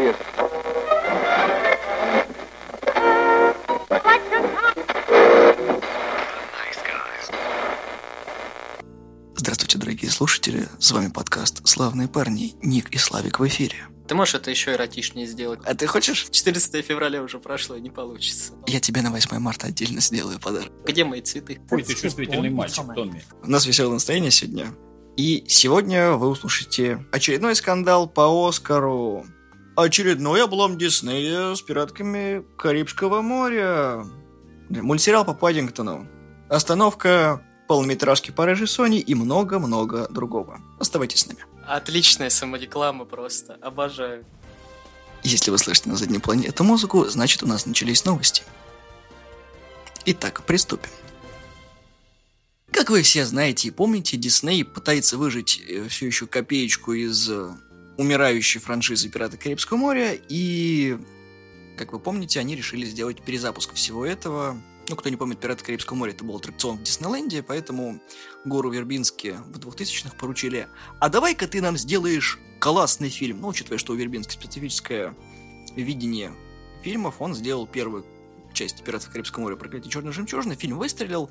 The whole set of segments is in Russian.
человек. Здравствуйте, дорогие слушатели, с вами подкаст «Славные парни», Ник и Славик в эфире. Ты можешь это еще эротичнее сделать. А ты хочешь? 14 февраля уже прошло, и не получится. Я тебе на 8 марта отдельно сделаю подарок. Где мои цветы? Ой, ты чувствительный мальчик, Томми. У нас веселое настроение сегодня. И сегодня вы услышите очередной скандал по Оскару. Очередной облом Диснея с пиратками Карибского моря. Мультсериал по Паддингтону. Остановка полнометражки по Сони и много-много другого. Оставайтесь с нами. Отличная самореклама просто. Обожаю. Если вы слышите на заднем плане эту музыку, значит у нас начались новости. Итак, приступим. Как вы все знаете и помните, Дисней пытается выжить э, все еще копеечку из э, умирающей франшизы «Пираты Карибского моря», и, как вы помните, они решили сделать перезапуск всего этого. Ну, кто не помнит, «Пираты Карибского моря» это был аттракцион в Диснейленде, поэтому Гору Вербински в 2000-х поручили «А давай-ка ты нам сделаешь классный фильм». Ну, учитывая, что у Вербински специфическое видение фильмов, он сделал первую часть «Пиратов Карибского моря. Проклятие черной жемчужины». Фильм выстрелил.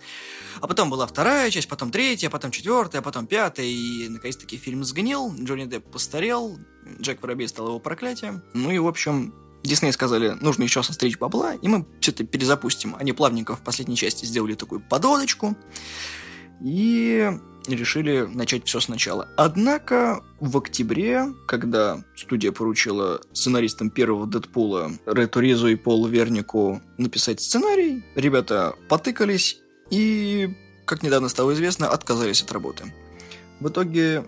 А потом была вторая часть, потом третья, потом четвертая, потом пятая. И, наконец-таки, фильм сгнил. Джонни Депп постарел. Джек Воробей стал его проклятием. Ну и, в общем, Дисней сказали, нужно еще состричь бабла, и мы все это перезапустим. Они плавненько в последней части сделали такую подводочку. И решили начать все сначала. Однако в октябре, когда студия поручила сценаристам первого Дэдпула Рету Ризу и Полу Вернику написать сценарий, ребята потыкались и, как недавно стало известно, отказались от работы. В итоге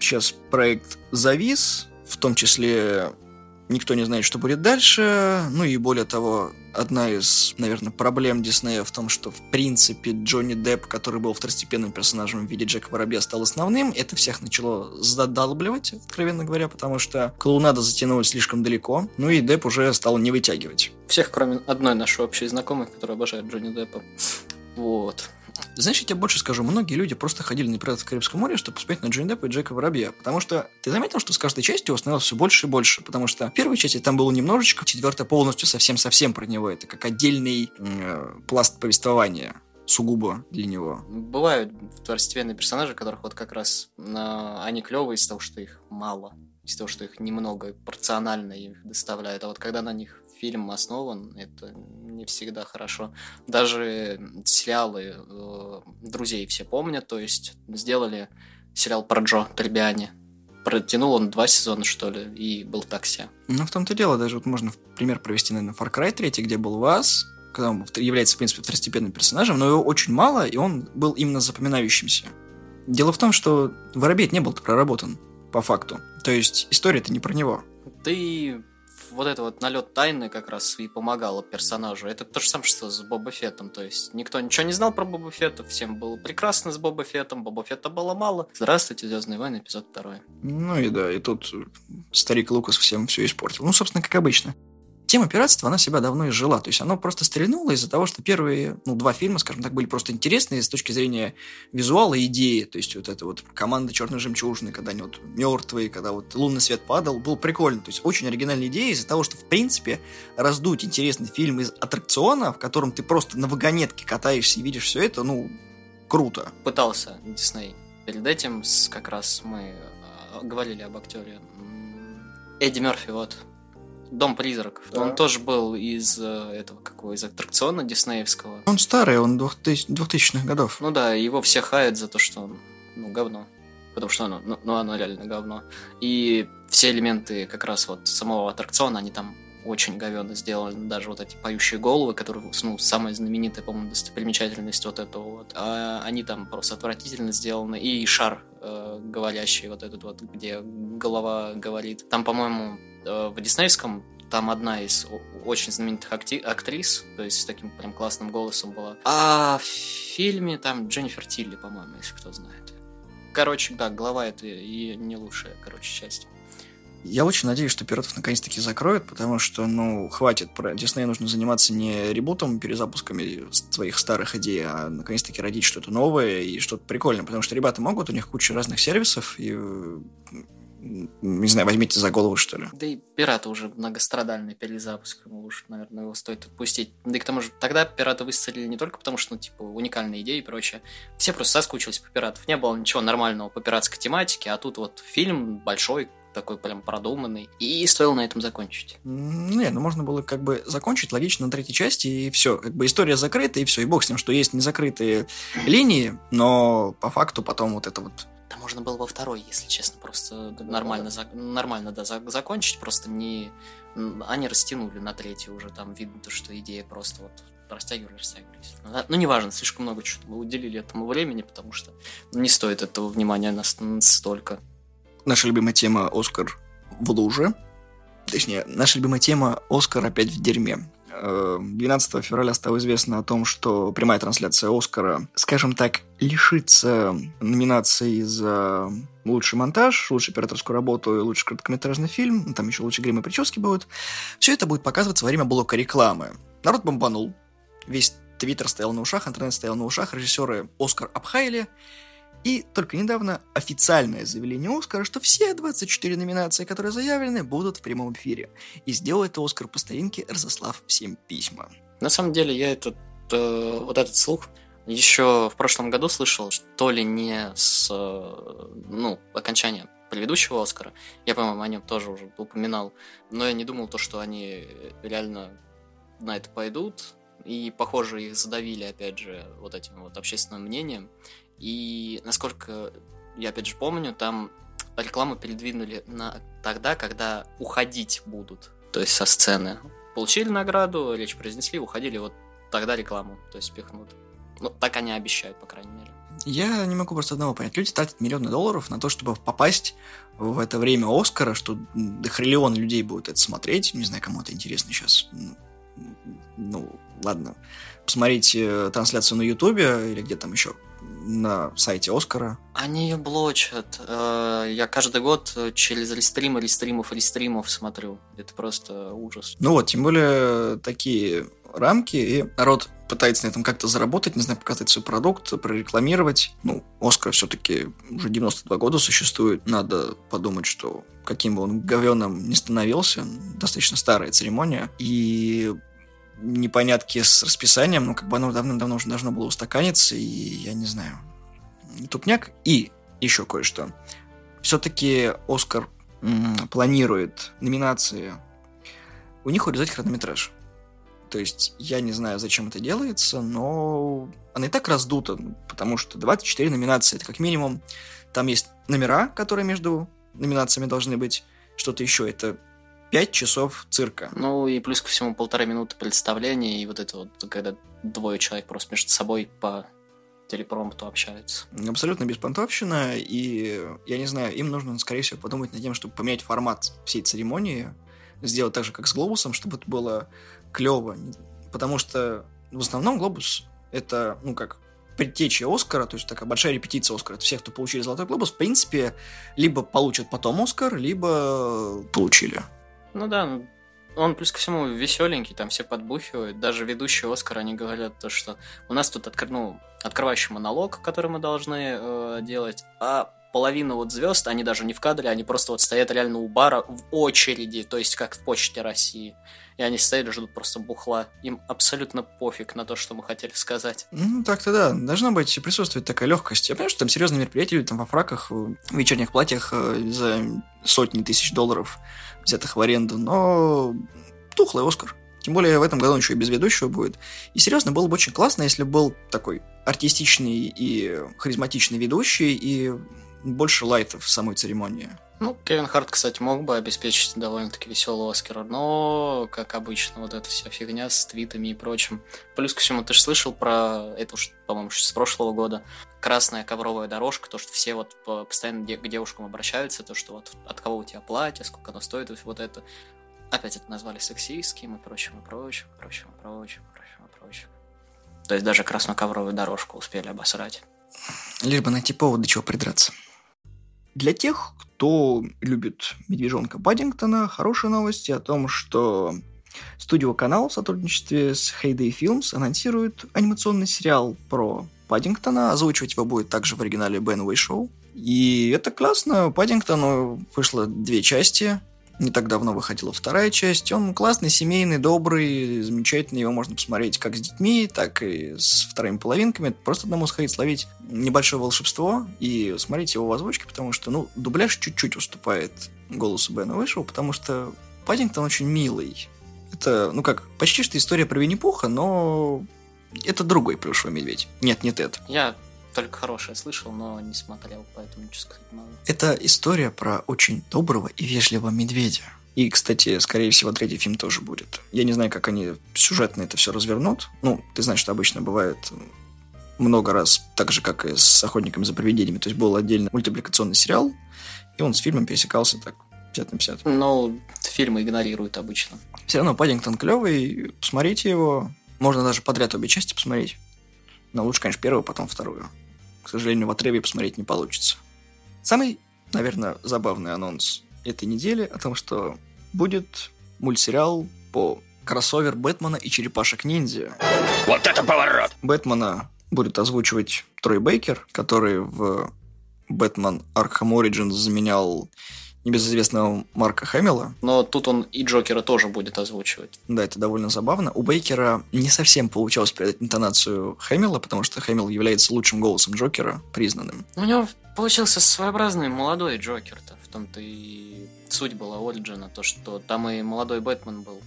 сейчас проект завис, в том числе никто не знает, что будет дальше. Ну и более того, одна из, наверное, проблем Диснея в том, что, в принципе, Джонни Депп, который был второстепенным персонажем в виде Джека Воробья, стал основным. Это всех начало задалбливать, откровенно говоря, потому что клоунада затянулась слишком далеко. Ну и Депп уже стал не вытягивать. Всех, кроме одной нашей общей знакомой, которая обожает Джонни Деппа. Вот. Знаешь, я тебе больше скажу, многие люди просто ходили на «Пиратов Карибского моря», чтобы посмотреть на Джонни Деппа и Джека Воробья. Потому что ты заметил, что с каждой частью его становилось все больше и больше. Потому что в первой части там было немножечко, четвертая полностью совсем-совсем про него. Это как отдельный э, пласт повествования сугубо для него. Бывают второстепенные персонажи, которых вот как раз э, они клевые из-за того, что их мало. Из-за того, что их немного порционально их доставляют. А вот когда на них фильм основан, это не всегда хорошо. Даже сериалы э, друзей все помнят, то есть сделали сериал про Джо Требиани. Протянул он два сезона, что ли, и был так себе. Ну, в том-то дело, даже вот можно пример провести, наверное, Far Cry 3, где был Вас, когда он является, в принципе, второстепенным персонажем, но его очень мало, и он был именно запоминающимся. Дело в том, что Воробей не был проработан, по факту. То есть история-то не про него. Ты вот это вот налет тайны как раз и помогало персонажу. Это то же самое, что с Боба Феттом. То есть никто ничего не знал про Боба Фетта, всем было прекрасно с Боба Феттом, Боба Фетта было мало. Здравствуйте, Звездные войны, эпизод второй. Ну и да, и тут старик Лукас всем все испортил. Ну, собственно, как обычно тема пиратства, она себя давно изжила. То есть оно просто стрельнуло из-за того, что первые, ну, два фильма, скажем так, были просто интересные с точки зрения визуала и идеи. То есть вот эта вот команда Черной Жемчужины, когда они вот мертвые, когда вот лунный свет падал, был прикольно. То есть очень оригинальная идея из-за того, что, в принципе, раздуть интересный фильм из аттракциона, в котором ты просто на вагонетке катаешься и видишь все это, ну, круто. Пытался Дисней. Перед этим как раз мы а, говорили об актере Эдди Мерфи, вот, Дом призраков. Да. Он тоже был из э, этого какого из аттракциона диснеевского. Он старый, он 2000, 2000-х годов. Ну да, его все хают за то, что он ну, говно. Потому что оно, ну, ну, оно реально говно. И все элементы как раз вот самого аттракциона, они там очень говенно сделаны. Даже вот эти поющие головы, которые, ну, самая знаменитая, по-моему, достопримечательность вот этого вот. А они там просто отвратительно сделаны. И шар э, говорящий вот этот вот, где голова говорит. Там, по-моему, в диснеевском там одна из очень знаменитых акти- актрис, то есть с таким прям классным голосом была. А в фильме там Дженнифер Тилли, по-моему, если кто знает. Короче, да, глава это и не лучшая, короче, часть. Я очень надеюсь, что пиратов наконец-таки закроют, потому что, ну, хватит. Про Диснею нужно заниматься не ребутом, перезапусками своих старых идей, а наконец-таки родить что-то новое и что-то прикольное. Потому что ребята могут, у них куча разных сервисов, и не знаю, возьмите за голову, что ли. Да и «Пираты» уже многострадальный перезапуск, ему уж, наверное, его стоит отпустить. Да и к тому же тогда «Пираты» выстрелили не только потому, что, ну, типа, уникальные идеи и прочее. Все просто соскучились по «Пиратов». Не было ничего нормального по пиратской тематике, а тут вот фильм большой, такой прям продуманный. И стоило на этом закончить. Не, ну можно было как бы закончить логично на третьей части, и все. Как бы история закрыта, и все. И бог с ним, что есть незакрытые линии, но по факту потом вот это вот да можно было во второй, если честно, просто ну, нормально, за, нормально да, за, закончить, просто не... Они растянули на третий уже, там видно, то, что идея просто вот растягивали, растягивались. Ну, ну неважно, слишком много чего уделили этому времени, потому что не стоит этого внимания настолько. Наша любимая тема «Оскар в луже». Точнее, наша любимая тема «Оскар опять в дерьме». 12 э, февраля стало известно о том, что прямая трансляция Оскара, скажем так, лишится номинации за лучший монтаж, лучшую операторскую работу и лучший короткометражный фильм, ну, там еще лучше грим и прически будут. Все это будет показываться во время блока рекламы. Народ бомбанул. Весь Твиттер стоял на ушах, интернет стоял на ушах, режиссеры Оскар обхаяли, и только недавно официальное заявление Оскара, что все 24 номинации, которые заявлены, будут в прямом эфире. И сделает Оскар по старинке, разослав всем письма. На самом деле, я этот, э, вот этот слух еще в прошлом году слышал, что ли не с э, ну, окончания предыдущего Оскара. Я, по-моему, о нем тоже уже упоминал. Но я не думал то, что они реально на это пойдут. И, похоже, их задавили, опять же, вот этим вот общественным мнением. И насколько я опять же помню, там рекламу передвинули на тогда, когда уходить будут, то есть со сцены. Получили награду, речь произнесли, уходили, вот тогда рекламу, то есть пихнут. Ну, так они обещают, по крайней мере. Я не могу просто одного понять. Люди тратят миллионы долларов на то, чтобы попасть в это время Оскара, что дохриллион людей будет это смотреть. Не знаю, кому это интересно сейчас. Ну, ладно. Посмотрите трансляцию на Ютубе или где там еще на сайте Оскара. Они ее блочат. Э, я каждый год через рестримы, рестримов, рестримов смотрю. Это просто ужас. Ну вот, тем более такие рамки, и народ пытается на этом как-то заработать, не знаю, показать свой продукт, прорекламировать. Ну, Оскар все-таки уже 92 года существует. Надо подумать, что каким бы он говеным не становился, достаточно старая церемония. И непонятки с расписанием, ну, как бы оно давным-давно уже должно было устаканиться, и я не знаю. Тупняк. И еще кое-что. Все-таки Оскар м- планирует номинации. У них урезать хронометраж. То есть я не знаю, зачем это делается, но она и так раздута, потому что 24 номинации, это как минимум. Там есть номера, которые между номинациями должны быть. Что-то еще, это пять часов цирка. Ну и плюс ко всему полтора минуты представления, и вот это вот, когда двое человек просто между собой по телепромпту общаются. Абсолютно беспонтовщина, и я не знаю, им нужно, скорее всего, подумать над тем, чтобы поменять формат всей церемонии, сделать так же, как с Глобусом, чтобы это было клево. Потому что в основном Глобус это, ну как, предтеча Оскара, то есть такая большая репетиция Оскара. Это все, кто получили Золотой Глобус, в принципе, либо получат потом Оскар, либо получили. Ну да, ну, он плюс ко всему веселенький, там все подбухивают. Даже ведущие Оскара, они говорят то, что у нас тут откр... ну, открывающий монолог, который мы должны э, делать, а половина вот звезд, они даже не в кадре, они просто вот стоят реально у бара в очереди, то есть как в Почте России. И они стоят и ждут просто бухла. Им абсолютно пофиг на то, что мы хотели сказать. Ну, так-то да. Должна быть присутствовать такая легкость. Я понимаю, что там серьезные мероприятия, там во фраках, в вечерних платьях э, за сотни тысяч долларов взятых в аренду, но тухлый Оскар. Тем более в этом году он еще и без ведущего будет. И серьезно, было бы очень классно, если был такой артистичный и харизматичный ведущий, и больше лайтов в самой церемонии. Ну, Кевин Харт, кстати, мог бы обеспечить довольно-таки веселого Оскара, но, как обычно, вот эта вся фигня с твитами и прочим. Плюс ко всему, ты же слышал про это уж, по-моему, с прошлого года. Красная ковровая дорожка, то, что все вот постоянно к девушкам обращаются, то, что вот от кого у тебя платье, сколько оно стоит, вот это. Опять это назвали сексистским и прочим, и прочим, и прочим, и прочим, и прочим, и прочим. То есть даже красную ковровую дорожку успели обосрать. Лишь бы найти повод, до чего придраться. Для тех, кто любит медвежонка Паддингтона, хорошие новости о том, что студио канал в сотрудничестве с Heyday Films анонсирует анимационный сериал про Паддингтона. Озвучивать его будет также в оригинале Бен Уэйшоу. И это классно. Паддингтону вышло две части. Не так давно выходила вторая часть. Он классный, семейный, добрый, замечательный. Его можно посмотреть как с детьми, так и с вторыми половинками. Просто одному сходить, словить небольшое волшебство и смотреть его в озвучке, потому что, ну, дубляж чуть-чуть уступает голосу Бена Вышел, потому что Паддингтон очень милый. Это, ну как, почти что история про Винни-Пуха, но это другой плюшевый медведь. Нет, не Тед. Я только хорошее слышал, но не смотрел, поэтому ничего сказать не могу. Это история про очень доброго и вежливого медведя. И, кстати, скорее всего, третий фильм тоже будет. Я не знаю, как они сюжетно это все развернут. Ну, ты знаешь, что обычно бывает много раз, так же, как и с «Охотниками за привидениями». То есть был отдельный мультипликационный сериал, и он с фильмом пересекался так 50 на 50. Ну, фильмы игнорируют обычно. Все равно Паддингтон клевый, посмотрите его. Можно даже подряд обе части посмотреть. Но лучше, конечно, первую, потом вторую. К сожалению, в отрыве посмотреть не получится. Самый, наверное, забавный анонс этой недели о том, что будет мультсериал по кроссовер Бэтмена и Черепашек-ниндзя. Вот это поворот! Бэтмена будет озвучивать Трой Бейкер, который в Бэтмен Arkham Origins заменял небезызвестного Марка Хэмилла. Но тут он и Джокера тоже будет озвучивать. Да, это довольно забавно. У Бейкера не совсем получалось передать интонацию Хэмилла, потому что Хэмилл является лучшим голосом Джокера, признанным. У него получился своеобразный молодой Джокер-то. В том-то и суть была Ориджина, то, что там и молодой Бэтмен был,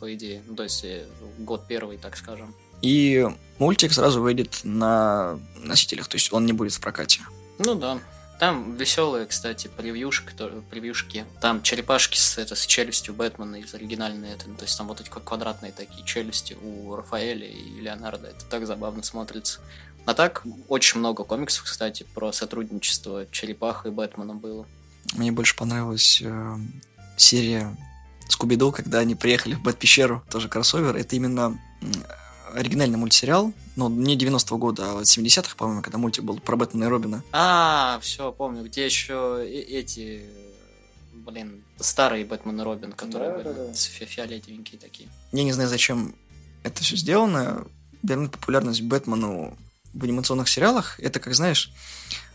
по идее. Ну, то есть э, год первый, так скажем. И мультик сразу выйдет на носителях, то есть он не будет в прокате. Ну да. Там веселые, кстати, превьюшки, превьюшки. Там черепашки с, это, с челюстью Бэтмена из оригинальной. Это, то есть там вот эти квадратные такие челюсти у Рафаэля и Леонардо. Это так забавно смотрится. А так, очень много комиксов, кстати, про сотрудничество Черепаха и Бэтмена было. Мне больше понравилась э, серия Скуби-Ду, когда они приехали в Бэт-пещеру, тоже кроссовер. Это именно оригинальный мультсериал, ну, не 90-го года, а 70-х, по-моему, когда мультик был про Бэтмена и Робина. А, все, помню, где еще эти, блин, старые Бэтмен и Робин, которые да, были да, да. Фи фиолетовенькие такие. Я не знаю, зачем это все сделано. Вернуть популярность Бэтмену в анимационных сериалах, это, как знаешь,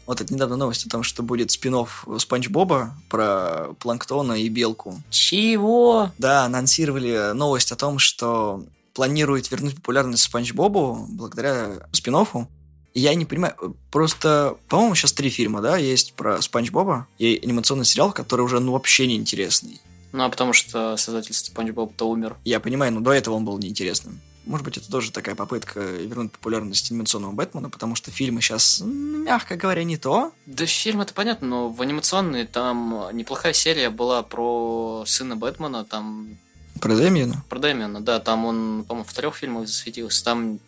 вот это недавно новость о том, что будет спин Спанч Боба про Планктона и Белку. Чего? Да, анонсировали новость о том, что планирует вернуть популярность Спанч Бобу благодаря спин -оффу. Я не понимаю, просто, по-моему, сейчас три фильма, да, есть про Спанч Боба и анимационный сериал, который уже, ну, вообще неинтересный. Ну, а потому что создатель Спанч Боб-то умер. Я понимаю, но до этого он был неинтересным. Может быть, это тоже такая попытка вернуть популярность анимационного Бэтмена, потому что фильмы сейчас, мягко говоря, не то. Да фильм это понятно, но в анимационной там неплохая серия была про сына Бэтмена, там про Дэмиена? Про Дэмиена, да. Там он, по-моему, в трех фильмах засветился. Там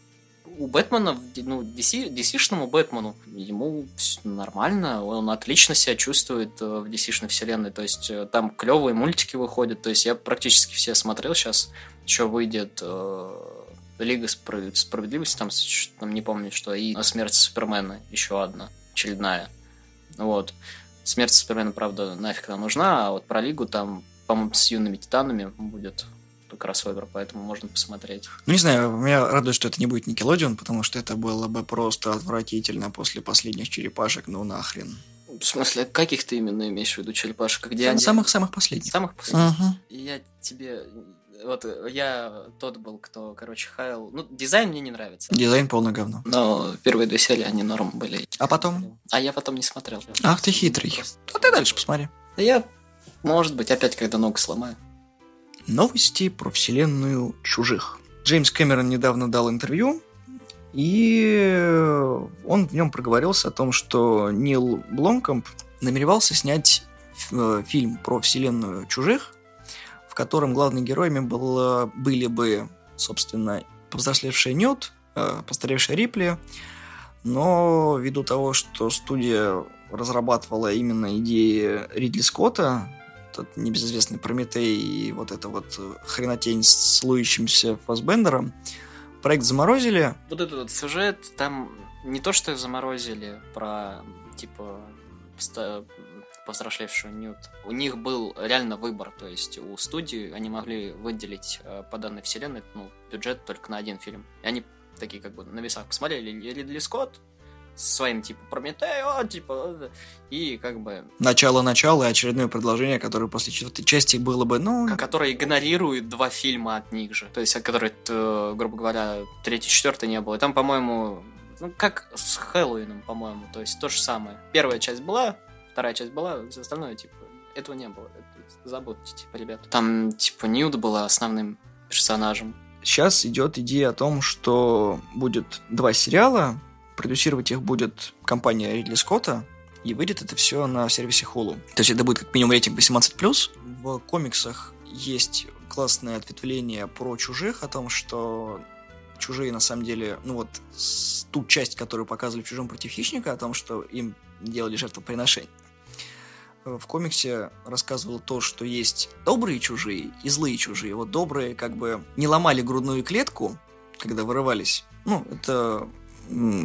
у Бэтмена, ну, DC, DC-шному Бэтмену, ему нормально, он отлично себя чувствует э, в DC-шной вселенной, то есть э, там клевые мультики выходят, то есть я практически все смотрел сейчас, что выйдет э, Лига Справедливости, там, там не помню, что, и Смерть Супермена еще одна, очередная, вот. Смерть Супермена, правда, нафиг нам нужна, а вот про Лигу там по-моему, с юными титанами будет кроссовер, поэтому можно посмотреть. Ну, не знаю, меня радует, что это не будет Никелодион, потому что это было бы просто отвратительно после последних черепашек, ну нахрен. В смысле, каких ты именно имеешь в виду черепашек? Где они? Самых-самых последних. Самых последних? Угу. Я тебе... Вот я тот был, кто, короче, хаял... Ну, дизайн мне не нравится. Дизайн полное говно. Но первые две серии, они норм были. А потом? А я потом не смотрел. Ах ты хитрый. А ты дальше посмотри. Я может быть, опять когда ногу сломаю. Новости про вселенную чужих. Джеймс Кэмерон недавно дал интервью, и он в нем проговорился о том, что Нил Бломкомп намеревался снять э, фильм про вселенную чужих, в котором главными героями было, были бы, собственно, повзрослевшая Нют, э, постаревшая Рипли, но ввиду того, что студия разрабатывала именно идеи Ридли Скотта, этот небезызвестный Прометей и вот эта вот э, хренотень с лующимся Фасбендером. Проект заморозили. Вот этот вот сюжет, там не то, что заморозили про, типа, повзрослевшую Ньют. У них был реально выбор, то есть у студии они могли выделить э, по данной вселенной ну, бюджет только на один фильм. И они такие как бы на весах посмотрели Ридли Скотт, своим, типа, Прометео, типа, и как бы... Начало-начало и очередное предложение, которое после четвертой части было бы, ну... Которое игнорирует два фильма от них же. То есть, которые, э, грубо говоря, третий, четвертый не было. И там, по-моему, ну, как с Хэллоуином, по-моему. То есть, то же самое. Первая часть была, вторая часть была, все остальное, типа, этого не было. Забудьте, типа, ребят. Там, типа, Ньют была основным персонажем. Сейчас идет идея о том, что будет два сериала, продюсировать их будет компания Ридли Скотта, и выйдет это все на сервисе Hulu. То есть это будет как минимум рейтинг 18+. В комиксах есть классное ответвление про чужих, о том, что чужие на самом деле, ну вот ту часть, которую показывали в «Чужом против хищника», о том, что им делали жертвоприношение. В комиксе рассказывал то, что есть добрые чужие и злые чужие. Вот добрые как бы не ломали грудную клетку, когда вырывались. Ну, это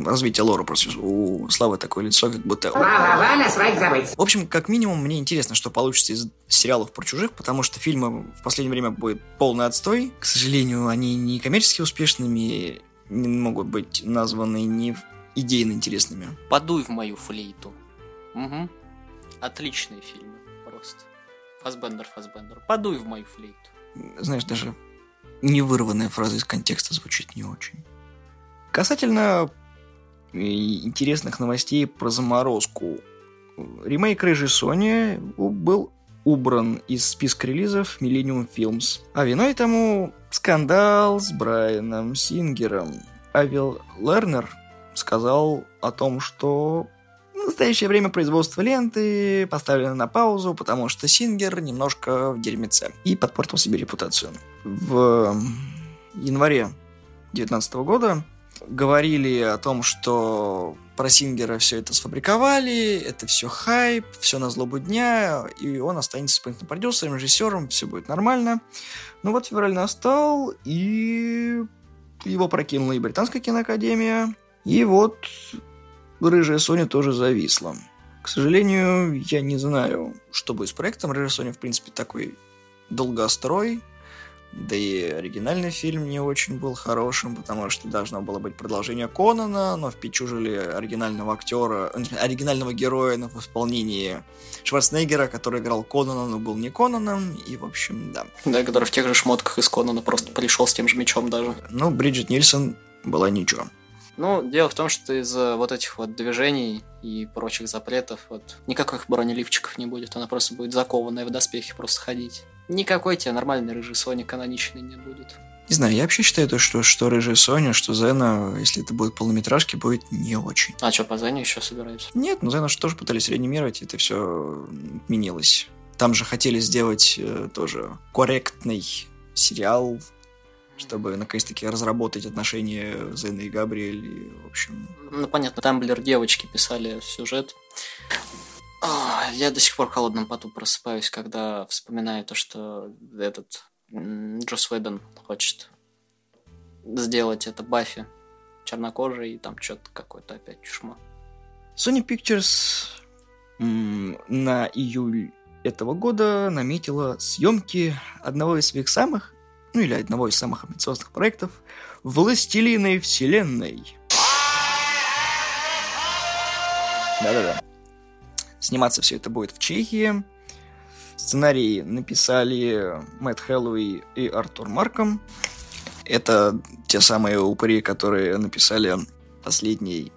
развитие лора просто у Славы такое лицо, как будто... В общем, как минимум, мне интересно, что получится из сериалов про чужих, потому что фильмы в последнее время будет полный отстой. К сожалению, они не коммерчески успешными, не могут быть названы не идейно интересными. Подуй в мою флейту. Угу. Отличные фильмы, просто. Фасбендер, Фасбендер. Подуй в мою флейту. Знаешь, даже не вырванная фраза из контекста звучит не очень. Касательно э, интересных новостей про заморозку. Ремейк Рыжей Сони был убран из списка релизов Millennium Films. А виной тому скандал с Брайаном Сингером. Авил Лернер сказал о том, что в настоящее время производство ленты поставлено на паузу, потому что Сингер немножко в дерьмеце и подпортил себе репутацию. В январе 2019 года говорили о том, что про Сингера все это сфабриковали, это все хайп, все на злобу дня, и он останется исполнительным продюсером, режиссером, все будет нормально. Ну вот февраль настал, и его прокинула и Британская киноакадемия, и вот Рыжая Соня тоже зависла. К сожалению, я не знаю, что будет с проектом. Рыжая Соня, в принципе, такой долгострой, да и оригинальный фильм не очень был хорошим, потому что должно было быть продолжение Конана, но впечужили оригинального актера, оригинального героя в исполнении Шварценеггера, который играл Конана, но был не Конаном, и, в общем, да. Да, который в тех же шмотках из Конана просто пришел с тем же мечом даже. Ну, Бриджит Нильсон была ничего. Ну, дело в том, что из-за вот этих вот движений и прочих запретов вот никаких бронеливчиков не будет, она просто будет закованная в доспехи просто ходить. Никакой тебе нормальный рыжий Сони каноничный не будет. Не знаю, я вообще считаю, то, что, что рыжая Соня, что Зена, если это будет полнометражки, будет не очень. А что, по Зене еще собираются? Нет, ну Зена же тоже пытались реанимировать, и это все отменилось. Там же хотели сделать э, тоже корректный сериал, чтобы наконец-таки разработать отношения Зены и Габриэль. И, в общем... Ну, понятно, Тамблер девочки писали сюжет. Я до сих пор в холодном поту просыпаюсь, когда вспоминаю то, что этот Джос Уэдден хочет сделать это Баффи чернокожей, и там что-то какое-то опять чушма. Sony Pictures на июль этого года наметила съемки одного из своих самых, ну или одного из самых амбициозных проектов «Властелины вселенной». Да-да-да. Сниматься все это будет в Чехии. Сценарий написали Мэтт Хэллоуи и Артур Марком. Это те самые упыри, которые написали последний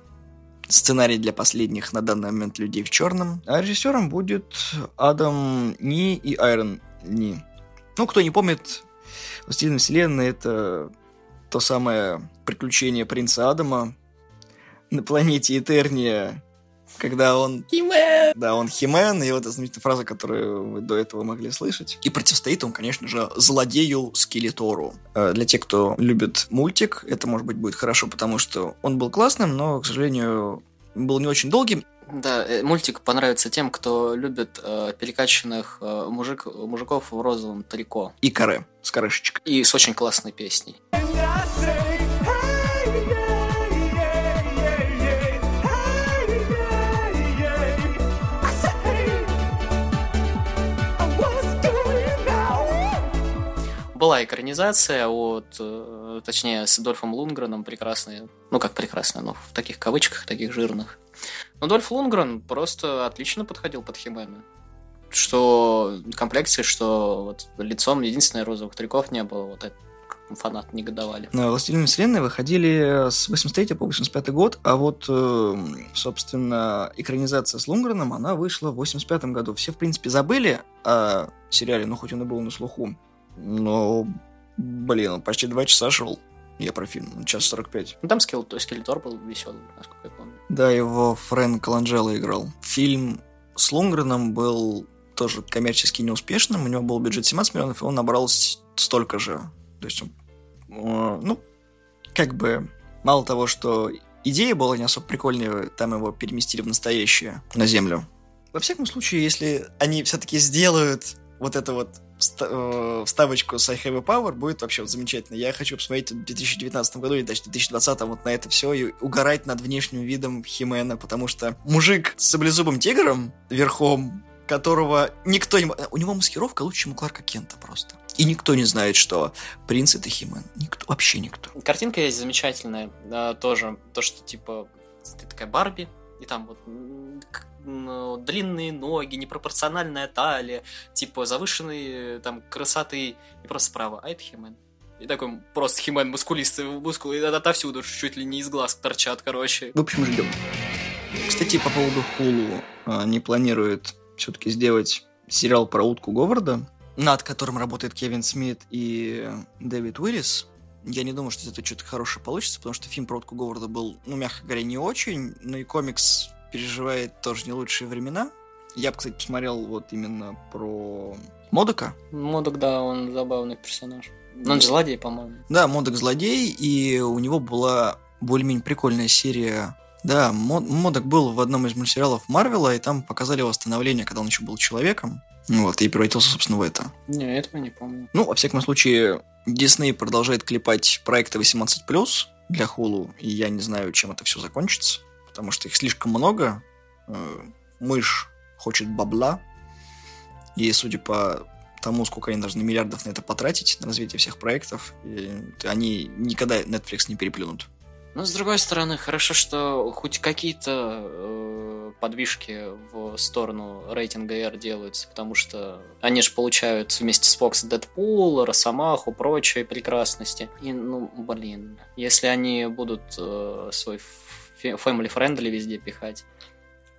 сценарий для последних на данный момент людей в черном. А режиссером будет Адам Ни и Айрон Ни. Ну, кто не помнит, «Властелин вселенной» — это то самое приключение принца Адама на планете Этерния, когда он... Химен! Да, он Химен, и вот эта знаменитая фраза, которую вы до этого могли слышать. И противостоит он, конечно же, злодею Скелетору. Э, для тех, кто любит мультик, это, может быть, будет хорошо, потому что он был классным, но, к сожалению, был не очень долгим. Да, э, мультик понравится тем, кто любит э, перекачанных э, мужик, мужиков в розовом трико. И каре, с корешечкой. И с очень классной песней. Была экранизация от, э, точнее, с Дольфом Лунгреном прекрасная, ну как прекрасная, но в таких кавычках, таких жирных. Но Дольф Лунгрен просто отлично подходил под Химена. Что комплекции, что вот лицом единственное розовых триков не было. Вот это фанаты негодовали. На «Властелины вселенной» выходили с 83 по 85 год, а вот, э, собственно, экранизация с Лунгреном, она вышла в 85 году. Все, в принципе, забыли о сериале, ну, хоть он и был на слуху. Но, блин, он почти два часа шел. Я про фильм, час 45. Ну, там Скел... Скелетор был веселый, насколько я помню. Да, его Фрэнк Ланджело играл. Фильм с Лунгреном был тоже коммерчески неуспешным. У него был бюджет 17 миллионов, и он набрал столько же. То есть он, ну, как бы, мало того, что идея была не особо прикольная, там его переместили в настоящее, на Землю. Во всяком случае, если они все-таки сделают вот это вот вставочку с I Have a Power будет вообще вот замечательно. Я хочу посмотреть в 2019 году или даже в 2020 вот на это все и угорать над внешним видом Химена, потому что мужик с саблезубым тигром верхом, которого никто не... У него маскировка лучше, чем у Кларка Кента просто. И никто не знает, что принц это Химен. Никто, вообще никто. Картинка есть замечательная, да, тоже. То, что, типа, ты такая Барби, и там вот длинные ноги, непропорциональная талия, типа завышенные там красоты, и просто справа, а это Химен. И такой просто Химен мускулистый, мускулы отовсюду, чуть ли не из глаз торчат, короче. В общем, ждем. Кстати, по поводу Хулу, они планируют все-таки сделать сериал про утку Говарда, над которым работает Кевин Смит и Дэвид Уиллис. Я не думаю, что это что-то хорошее получится, потому что фильм про утку Говарда был, ну, мягко говоря, не очень, но и комикс переживает тоже не лучшие времена. Я бы, кстати, посмотрел вот именно про Модока. Модок, да, он забавный персонаж. Но он злодей, по-моему. Да, Модок злодей, и у него была более-менее прикольная серия. Да, Модок был в одном из мультсериалов Марвела, и там показали его становление, когда он еще был человеком. Вот, и превратился, собственно, в это. Не, этого не помню. Ну, во всяком случае, Дисней продолжает клепать проекты 18+, для Хулу, и я не знаю, чем это все закончится потому что их слишком много. Э, мышь хочет бабла, и судя по тому, сколько они должны миллиардов на это потратить, на развитие всех проектов, они никогда Netflix не переплюнут. Но с другой стороны, хорошо, что хоть какие-то э, подвижки в сторону рейтинга R делаются, потому что они же получают вместе с Fox Дэдпул, Росомаху, прочие прекрасности. И, ну, блин, если они будут э, свой family friendly везде пихать.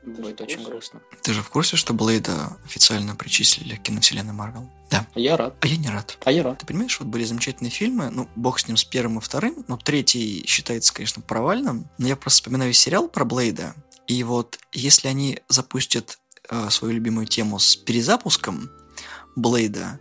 Ты будет очень грустно. Ты же в курсе, что Блейда официально причислили к киновселенной Марвел? Да. Я рад. А я не рад. А я рад. Ты понимаешь, вот были замечательные фильмы, ну, бог с ним с первым и вторым, но третий считается, конечно, провальным. Но я просто вспоминаю сериал про Блейда, и вот если они запустят э, свою любимую тему с перезапуском Блейда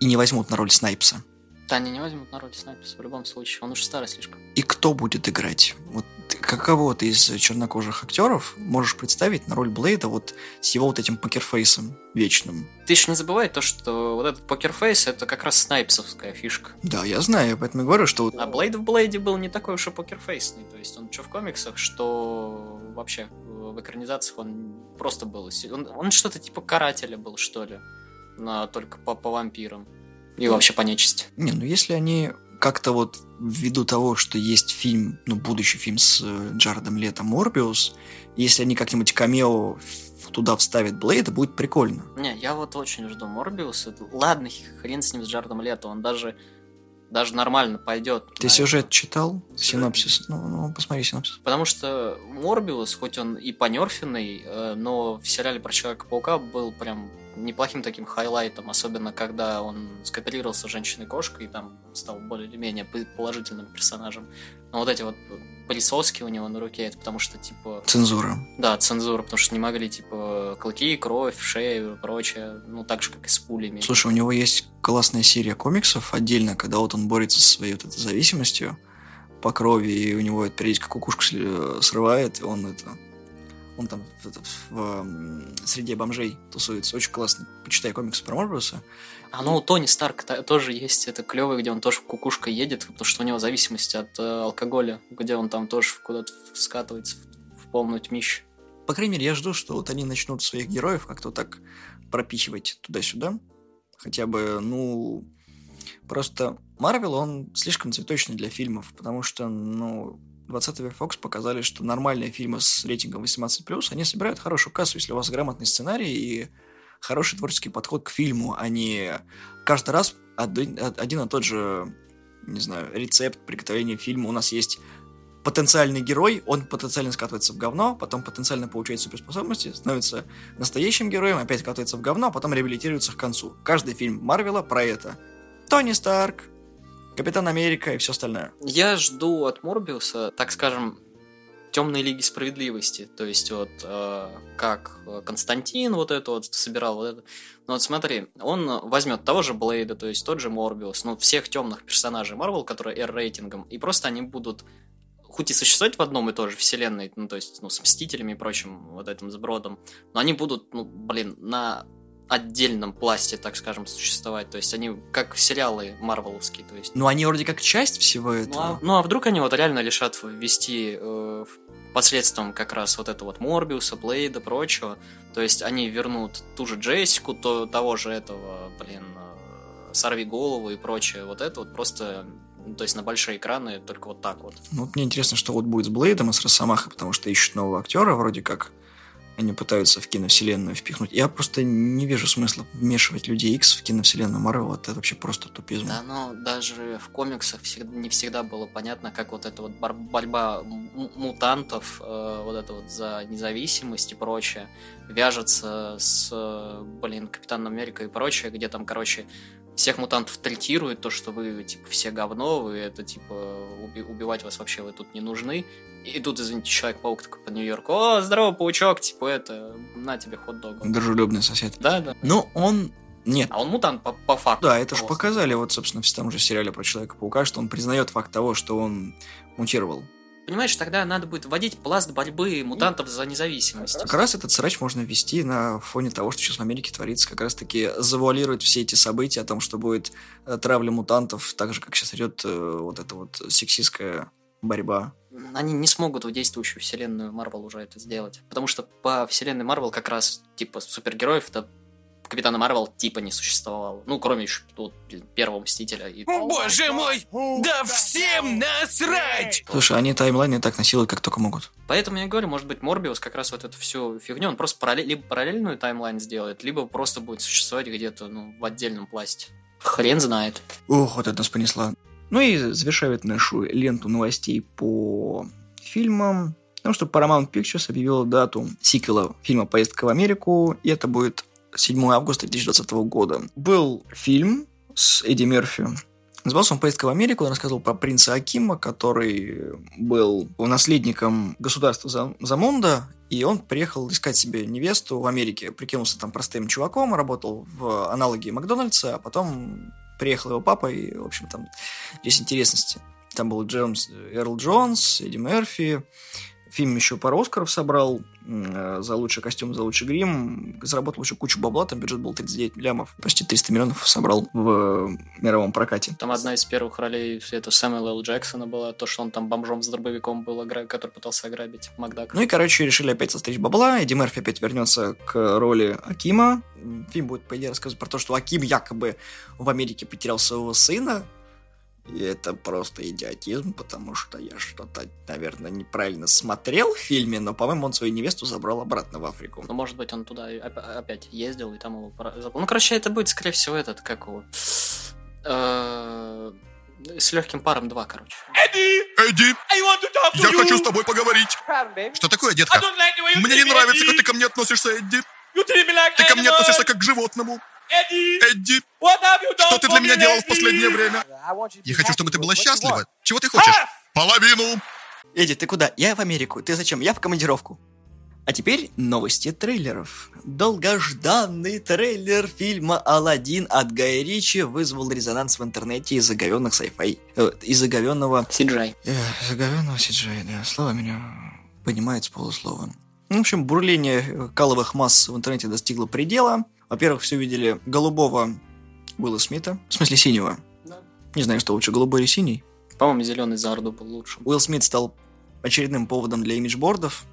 и не возьмут на роль Снайпса, да, они не возьмут на роль Снайперса в любом случае. Он уже старый слишком. И кто будет играть? Вот каково ты из чернокожих актеров можешь представить на роль Блейда вот с его вот этим покерфейсом вечным? Ты еще не забывай то, что вот этот покерфейс это как раз снайпсовская фишка. Да, я знаю, поэтому и говорю, что... А Блейд в Блейде был не такой уж и покерфейсный. То есть он что в комиксах, что вообще в экранизациях он просто был. Он, он что-то типа карателя был, что ли. Но только по, по вампирам. И вообще по нечисти. Не, ну если они как-то вот ввиду того, что есть фильм, ну, будущий фильм с э, Джаредом Лето Морбиус, если они как-нибудь камео туда вставят Блейда, будет прикольно. Не, я вот очень жду Морбиуса. Ладно, хрен с ним, с Джаредом Лето, он даже даже нормально пойдет. Ты сюжет читал? Сюжет? Синопсис? Ну, ну, посмотри синопсис. Потому что Морбиус, хоть он и понерфенный, э, но в сериале про Человека-паука был прям неплохим таким хайлайтом, особенно когда он скооперировался с женщиной-кошкой и там стал более-менее положительным персонажем. Но вот эти вот присоски у него на руке, это потому что, типа... Цензура. Да, цензура, потому что не могли, типа, клыки, кровь, шею и прочее, ну, так же, как и с пулями. Слушай, у него есть классная серия комиксов отдельно, когда вот он борется со своей вот этой зависимостью по крови, и у него это периодически кукушку срывает, и он это он там в, в, в среде бомжей тусуется. Очень классно. Почитай комиксы про Морбиуса. А ну, у Тони Старк тоже есть это клевый, где он тоже в кукушка едет, потому что у него зависимость от э, алкоголя, где он там тоже куда-то скатывается в, в полную тьмищ. По крайней мере, я жду, что вот они начнут своих героев как-то так пропихивать туда-сюда. Хотя бы, ну, Просто Марвел, он слишком цветочный для фильмов, потому что, ну, 20 век Fox показали, что нормальные фильмы с рейтингом 18+, они собирают хорошую кассу, если у вас грамотный сценарий и хороший творческий подход к фильму, а не каждый раз один, один и тот же, не знаю, рецепт приготовления фильма. У нас есть потенциальный герой, он потенциально скатывается в говно, потом потенциально получает суперспособности, становится настоящим героем, опять скатывается в говно, а потом реабилитируется к концу. Каждый фильм Марвела про это. Тони Старк, Капитан Америка и все остальное. Я жду от Морбиуса, так скажем, темной лиги справедливости. То есть вот э, как Константин вот это вот собирал вот это. Но вот смотри, он возьмет того же Блейда, то есть тот же Морбиус, ну всех темных персонажей Марвел, которые R-рейтингом, и просто они будут хоть и существовать в одном и той же вселенной, ну, то есть, ну, с Мстителями и прочим вот этим сбродом, но они будут, ну, блин, на отдельном пласте, так скажем, существовать. То есть они как сериалы марвеловские. То есть... Ну, они вроде как часть всего этого. Ну, а, ну, а вдруг они вот реально решат ввести э, посредством как раз вот этого вот Морбиуса, Блейда, прочего. То есть они вернут ту же Джессику, то, того же этого, блин, э, Сорви голову и прочее. Вот это вот просто ну, то есть на большие экраны только вот так вот. Ну, вот мне интересно, что вот будет с Блейдом и с Росомахой, потому что ищут нового актера, вроде как они пытаются в киновселенную впихнуть. Я просто не вижу смысла вмешивать Людей Икс в киновселенную Марвел. Это вообще просто тупизм. Да, но даже в комиксах всегда, не всегда было понятно, как вот эта вот борьба мутантов, э, вот это вот за независимость и прочее, вяжется с, блин, Капитаном Америка и прочее, где там, короче, всех мутантов третируют, то, что вы, типа, все говно, вы это, типа, уби- убивать вас вообще вы тут не нужны. И тут, извините, Человек-паук такой по Нью-Йорку, о, здорово, паучок, типа, это, на тебе хот-дог. Дружелюбный сосед. Да, да. Ну, он нет. А он мутант по, по факту. Да, это же показали, вот, собственно, в том же сериале про Человека-паука, что он признает факт того, что он мутировал. Понимаешь, тогда надо будет вводить пласт борьбы мутантов за независимость. Как раз этот срач можно ввести на фоне того, что сейчас в Америке творится, как раз таки завуалировать все эти события о том, что будет э, травля мутантов, так же, как сейчас идет э, вот эта вот сексистская борьба. Они не смогут в действующую вселенную Марвел уже это сделать. Потому что по вселенной Марвел как раз типа супергероев это Капитана Марвел типа не существовало. Ну, кроме еще тут первого Мстителя. И... Боже мой! Да всем насрать! Слушай, они таймлайны так насилуют, как только могут. Поэтому я говорю, может быть, Морбиус как раз вот эту всю фигню, он просто параллель, либо параллельную таймлайн сделает, либо просто будет существовать где-то, ну, в отдельном пласте. Хрен знает. Ох, вот это нас понесла. Ну и завершает нашу ленту новостей по фильмам. Потому что Paramount Pictures объявила дату сиквела фильма «Поездка в Америку», и это будет 7 августа 2020 года. Был фильм с Эдди Мерфи. Назывался он «Поездка в Америку». Он рассказывал про принца Акима, который был наследником государства Замонда, и он приехал искать себе невесту в Америке. Прикинулся там простым чуваком, работал в аналоге Макдональдса, а потом приехал его папа, и, в общем, там есть интересности. Там был Джеймс Эрл Джонс, Эдди Мерфи, Фильм еще пару Оскаров собрал э, за лучший костюм, за лучший грим. Заработал еще кучу бабла, там бюджет был 39 лямов. Почти 300 миллионов собрал в мировом прокате. Там одна из первых ролей это Сэмюэл Л. Джексона была, то, что он там бомжом с дробовиком был, который пытался ограбить Макдак. Ну и, короче, решили опять состричь бабла. Эдди Мерфи опять вернется к роли Акима. Фильм будет, по идее, рассказывать про то, что Аким якобы в Америке потерял своего сына, и это просто идиотизм, потому что я что-то, наверное, неправильно смотрел в фильме, но, по-моему, он свою невесту забрал обратно в Африку. Ну, может быть, он туда опять ездил, и там его... Ну, короче, это будет, скорее всего, этот, как его... Э, с легким паром 2, короче. Эдди! Эдди! Я хочу с тобой поговорить. Что такое, детка? Мне не нравится, как ты ко мне относишься, Эдди. Ты ко мне относишься как к животному. Эдди, что ты для меня делал в последнее время? Я хочу, чтобы ты была счастлива. Чего ты хочешь? Половину. Эдди, ты куда? Я в Америку. Ты зачем? Я в командировку. А теперь новости трейлеров. Долгожданный трейлер фильма «Аладдин» от Гая Ричи вызвал резонанс в интернете из-за говенных sci-fi. Э, из-за говенного... Сиджай. Э, из-за говенного Сиджай, да. Слово меня понимает с полуслова. В общем, бурление каловых масс в интернете достигло предела. Во-первых, все видели голубого Уилла Смита. В смысле, синего. Да. Не знаю, что лучше, голубой или синий. По-моему, зеленый за Орду был лучше. Уилл Смит стал очередным поводом для имиджбордов.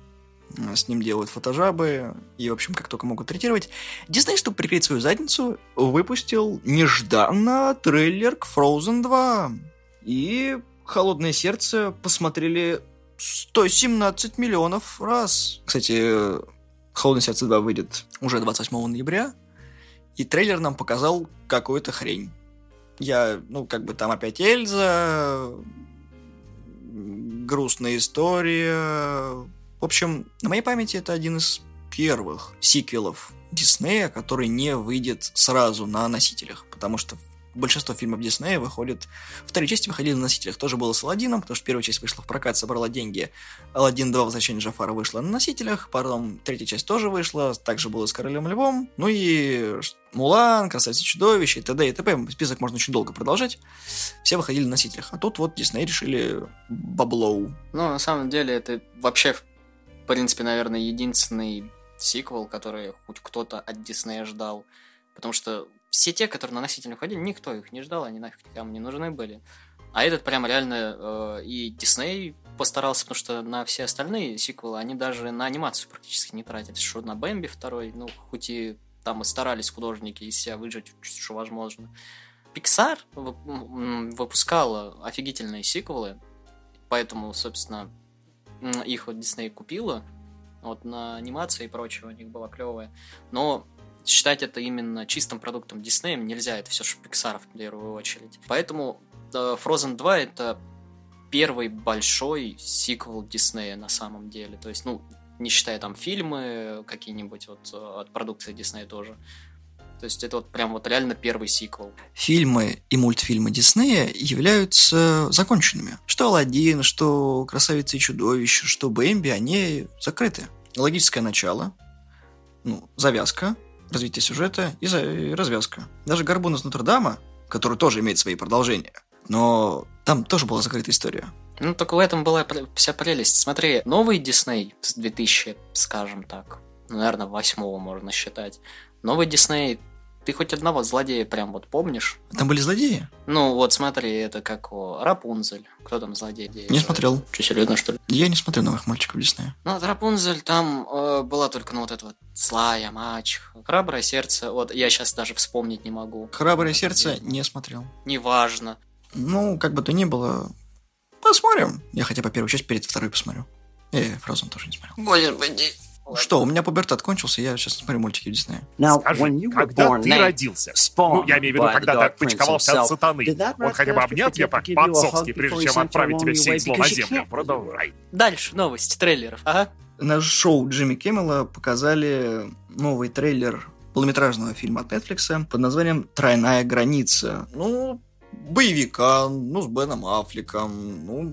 с ним делают фотожабы и, в общем, как только могут третировать. Дисней, чтобы прикрыть свою задницу, выпустил нежданно трейлер к Frozen 2. И «Холодное сердце» посмотрели 117 миллионов раз. Кстати, «Холодное сердце 2» выйдет уже 28 ноября, и трейлер нам показал какую-то хрень. Я, ну, как бы там опять Эльза, грустная история. В общем, на моей памяти это один из первых сиквелов Диснея, который не выйдет сразу на носителях, потому что большинство фильмов Диснея выходит... Вторые части выходили на носителях. Тоже было с Алладином, потому что первая часть вышла в прокат, собрала деньги. Алладин 2 Возвращение Джафара вышла на носителях. Потом третья часть тоже вышла. Также было с Королем Львом. Ну и Мулан, Красавица Чудовище и т.д. и т.п. Список можно очень долго продолжать. Все выходили на носителях. А тут вот Дисней решили баблоу. Ну, на самом деле, это вообще, в принципе, наверное, единственный сиквел, который хоть кто-то от Диснея ждал. Потому что все те, которые на носитель уходили, никто их не ждал, они нафиг никому не нужны были. А этот прям реально э, и Дисней постарался, потому что на все остальные сиквелы они даже на анимацию практически не тратят. Что на Бэмби второй, ну, хоть и там и старались художники из себя выжать, что возможно. Pixar выпускала офигительные сиквелы, поэтому, собственно, их вот Дисней купила, вот на анимации и прочее у них была клевая. Но считать это именно чистым продуктом Диснея нельзя, это все же Pixar в первую очередь. Поэтому э, Frozen 2 это первый большой сиквел Диснея на самом деле. То есть, ну, не считая там фильмы какие-нибудь вот э, от продукции Диснея тоже. То есть это вот прям вот реально первый сиквел. Фильмы и мультфильмы Диснея являются законченными. Что Алладин, что Красавица и Чудовище, что Бэмби, они закрыты. Логическое начало, ну, завязка, развитие сюжета и, развязка. Даже Горбун из Нотр-Дама, который тоже имеет свои продолжения, но там тоже была закрытая история. Ну, только в этом была вся прелесть. Смотри, новый Дисней с 2000, скажем так, ну, наверное, восьмого можно считать. Новый Дисней ты хоть одного злодея прям вот помнишь? Там были злодеи? Ну, вот смотри, это как о, Рапунзель. Кто там злодей? Не смотрел. Что, серьезно, что ли? Я не смотрел новых мальчиков Диснея. Ну, вот Рапунзель там э, была только, ну, вот эта вот злая мачеха. Храброе сердце, вот я сейчас даже вспомнить не могу. Храброе сердце не смотрел. Неважно. Ну, как бы то ни было, посмотрим. Я хотя бы первую часть перед второй посмотрю. Я Фрозен тоже не смотрел. Господи. Что, у меня пубертат кончился, я сейчас смотрю мультики Диснея. Скажи, когда ты родился, ну, я имею в виду, когда ты отпочковался от сатаны, он хотя бы обнял тебя так по-отцовски, прежде чем отправить тебя сеять зло на землю. Продолжай. Дальше новость трейлеров, ага. На шоу Джимми Киммела показали новый трейлер полнометражного фильма от Netflix под названием «Тройная граница». Ну, боевика, ну, с Беном Аффлеком, ну,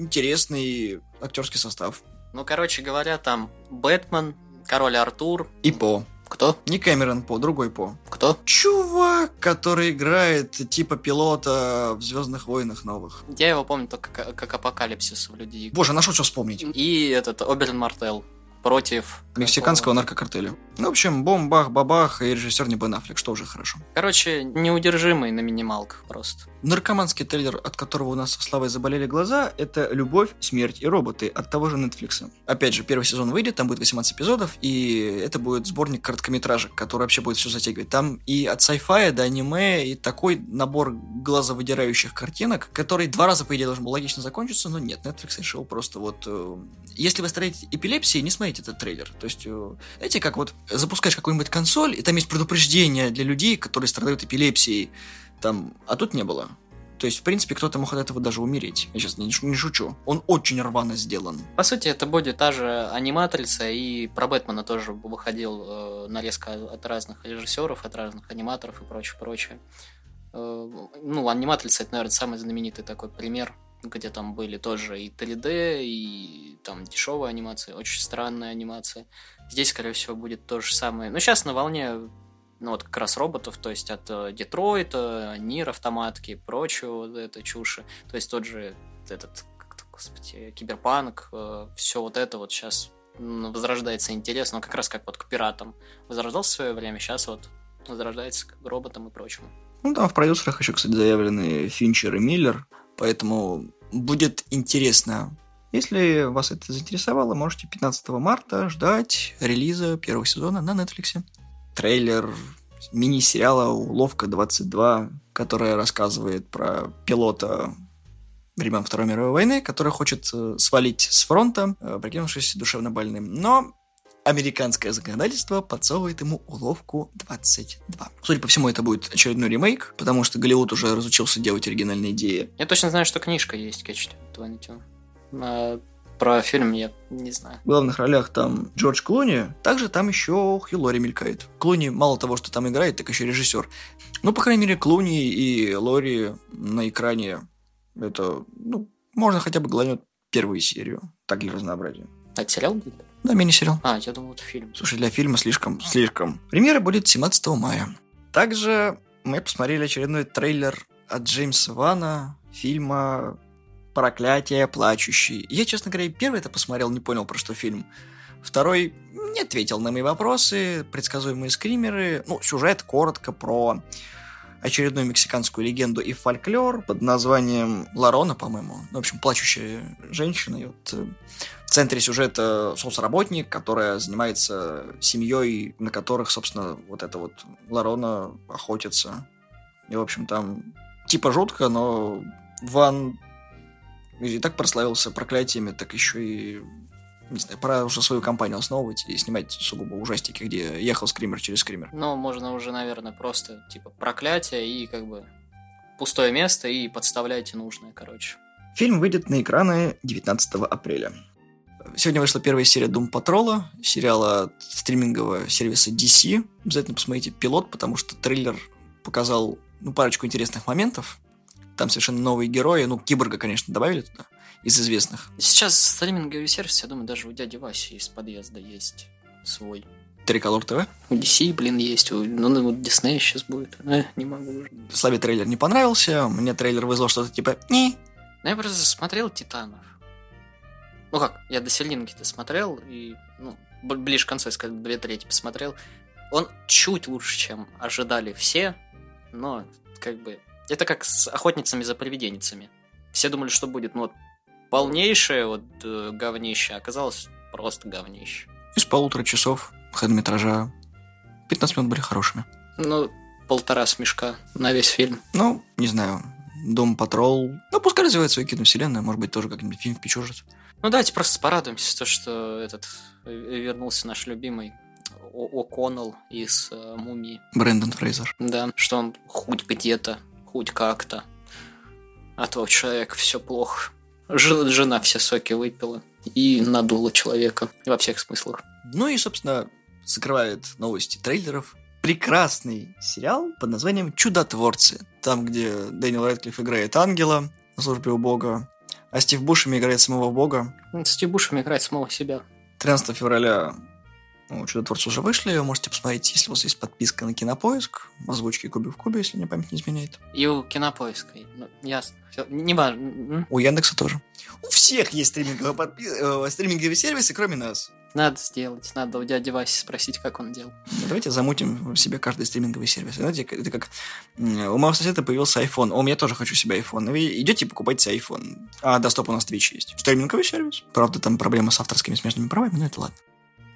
интересный актерский состав. Ну, короче говоря, там Бэтмен, Король Артур. И По. Кто? Не Кэмерон По, другой По. Кто? Чувак, который играет типа пилота в Звездных войнах новых. Я его помню только как, как Апокалипсис в Люди Боже, нашел что вспомнить. И этот Оберн Мартел против... Мексиканского какого... наркокартеля. Ну, в общем, бом-бах-бабах, и режиссер не Бен Аффлек, что уже хорошо. Короче, неудержимый на минималках просто. Наркоманский трейлер, от которого у нас со Славой заболели глаза, это «Любовь, смерть и роботы» от того же Netflix. Опять же, первый сезон выйдет, там будет 18 эпизодов, и это будет сборник короткометражек, который вообще будет все затягивать. Там и от sci-fi до аниме, и такой набор глазовыдирающих картинок, который два раза, по идее, должен был логично закончиться, но нет, Netflix решил просто вот... Э, если вы страдаете эпилепсией, не смотрите этот трейлер. То есть, э, знаете, как вот запускаешь какую-нибудь консоль, и там есть предупреждение для людей, которые страдают эпилепсией, там, а тут не было. То есть, в принципе, кто-то мог от этого даже умереть. Я сейчас не, не шучу. Он очень рвано сделан. По сути, это будет та же аниматрица, и про Бэтмена тоже выходил э, нарезка от разных режиссеров, от разных аниматоров и прочее, прочее. Э, ну, аниматрица это, наверное, самый знаменитый такой пример, где там были тоже и 3D, и там дешевая анимация, очень странная анимация. Здесь, скорее всего, будет то же самое. Но сейчас на волне ну вот как раз роботов, то есть от э, Детройта, Нир автоматки и прочего вот это чуши. То есть тот же этот, господи, киберпанк, э, все вот это вот сейчас возрождается интерес, но как раз как вот к пиратам возрождался в свое время, сейчас вот возрождается к роботам и прочему. Ну, там в продюсерах еще, кстати, заявлены Финчер и Миллер, поэтому будет интересно Если вас это заинтересовало, можете 15 марта ждать релиза первого сезона на Netflix. Трейлер мини-сериала «Уловка 22», которая рассказывает про пилота времен Второй мировой войны, который хочет э, свалить с фронта, э, прикинувшись душевно больным. Но американское законодательство подсовывает ему уловку 22. Судя по всему, это будет очередной ремейк, потому что Голливуд уже разучился делать оригинальные идеи. Я точно знаю, что книжка есть, Кетчет Тванитю. А про фильм я не знаю. В главных ролях там Джордж Клуни, также там еще Хью Лори мелькает. Клуни мало того, что там играет, так еще режиссер. Ну, по крайней мере, Клуни и Лори на экране это, ну, можно хотя бы глянуть первую серию, так для разнообразия. А это сериал будет? Да, мини-сериал. А, я думал, это фильм. Слушай, для фильма слишком, слишком. Премьера будет 17 мая. Также мы посмотрели очередной трейлер от Джеймса Вана фильма «Проклятие плачущий». Я, честно говоря, первый это посмотрел, не понял, про что фильм. Второй не ответил на мои вопросы, предсказуемые скримеры. Ну, сюжет коротко про очередную мексиканскую легенду и фольклор под названием Ларона, по-моему. Ну, в общем, плачущая женщина. И вот э, центре сюжета соцработник, которая занимается семьей, на которых, собственно, вот эта вот Ларона охотится. И, в общем, там типа жутко, но Ван и так прославился проклятиями, так еще и не знаю, пора уже свою компанию основывать и снимать сугубо ужастики, где ехал скример через скример. Ну, можно уже, наверное, просто, типа, проклятие и, как бы, пустое место и подставляйте нужное, короче. Фильм выйдет на экраны 19 апреля. Сегодня вышла первая серия Doom Patrol, сериала стримингового сервиса DC. Обязательно посмотрите пилот, потому что трейлер показал ну, парочку интересных моментов. Там совершенно новые герои. Ну, Киборга, конечно, добавили туда из известных. Сейчас стриминговый сервис, я думаю, даже у дяди Васи из подъезда есть свой. Триколор ТВ? У DC, блин, есть. У, ну, ну, вот Disney сейчас будет. Э, не могу уже. Славе трейлер не понравился. Мне трейлер вызвал что-то типа «не». Ну, я просто смотрел «Титанов». Ну как, я до серединки-то смотрел, и, ну, ближе к концу, я сказал, две трети посмотрел. Он чуть лучше, чем ожидали все, но, как бы, это как с охотницами за привиденницами. Все думали, что будет, ну, вот, полнейшее вот э, говнище, оказалось просто говнище. Из полутора часов хронометража 15 минут были хорошими. Ну, полтора смешка на весь фильм. Ну, не знаю, Дом Патрол. Ну, пускай развивает свою киновселенную, может быть, тоже как-нибудь фильм впечужит. Ну, давайте просто порадуемся, то, что этот э, вернулся наш любимый О'Коннелл из э, «Мумии». Брэндон Фрейзер. Да, что он хоть где-то, хоть как-то. А то человек все плохо. Жена все соки выпила и надула человека во всех смыслах. Ну и, собственно, закрывает новости трейлеров прекрасный сериал под названием «Чудотворцы». Там, где Дэниел Рэдклифф играет ангела на службе у бога, а Стив Бушеми играет самого бога. Стив Бушеми играет самого себя. 13 февраля ну, Чудотворцы уже вышли, можете посмотреть, если у вас есть подписка на Кинопоиск, в озвучке Кубе в Кубе, если мне память не изменяет. И у Кинопоиска, ну, ясно. Все, не важно. У Яндекса тоже. У всех есть стриминговые, подпи... э, стриминговые сервисы, кроме нас. Надо сделать, надо у дяди Васи спросить, как он делал. Давайте замутим в себе каждый стриминговый сервис. Знаете, это как у моего соседа появился iPhone. О, я тоже хочу себе iPhone. Вы идете покупайте iPhone. А, да, стоп, у нас Twitch есть. Стриминговый сервис. Правда, там проблема с авторскими смежными правами, но это ладно.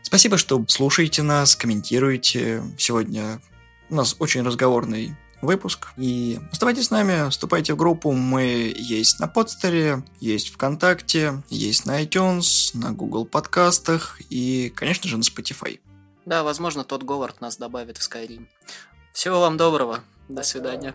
Спасибо, что слушаете нас, комментируете. Сегодня у нас очень разговорный выпуск. И оставайтесь с нами, вступайте в группу. Мы есть на подстере, есть ВКонтакте, есть на iTunes, на Google подкастах и, конечно же, на Spotify. Да, возможно, тот Говард нас добавит в Skyrim. Всего вам доброго. До свидания.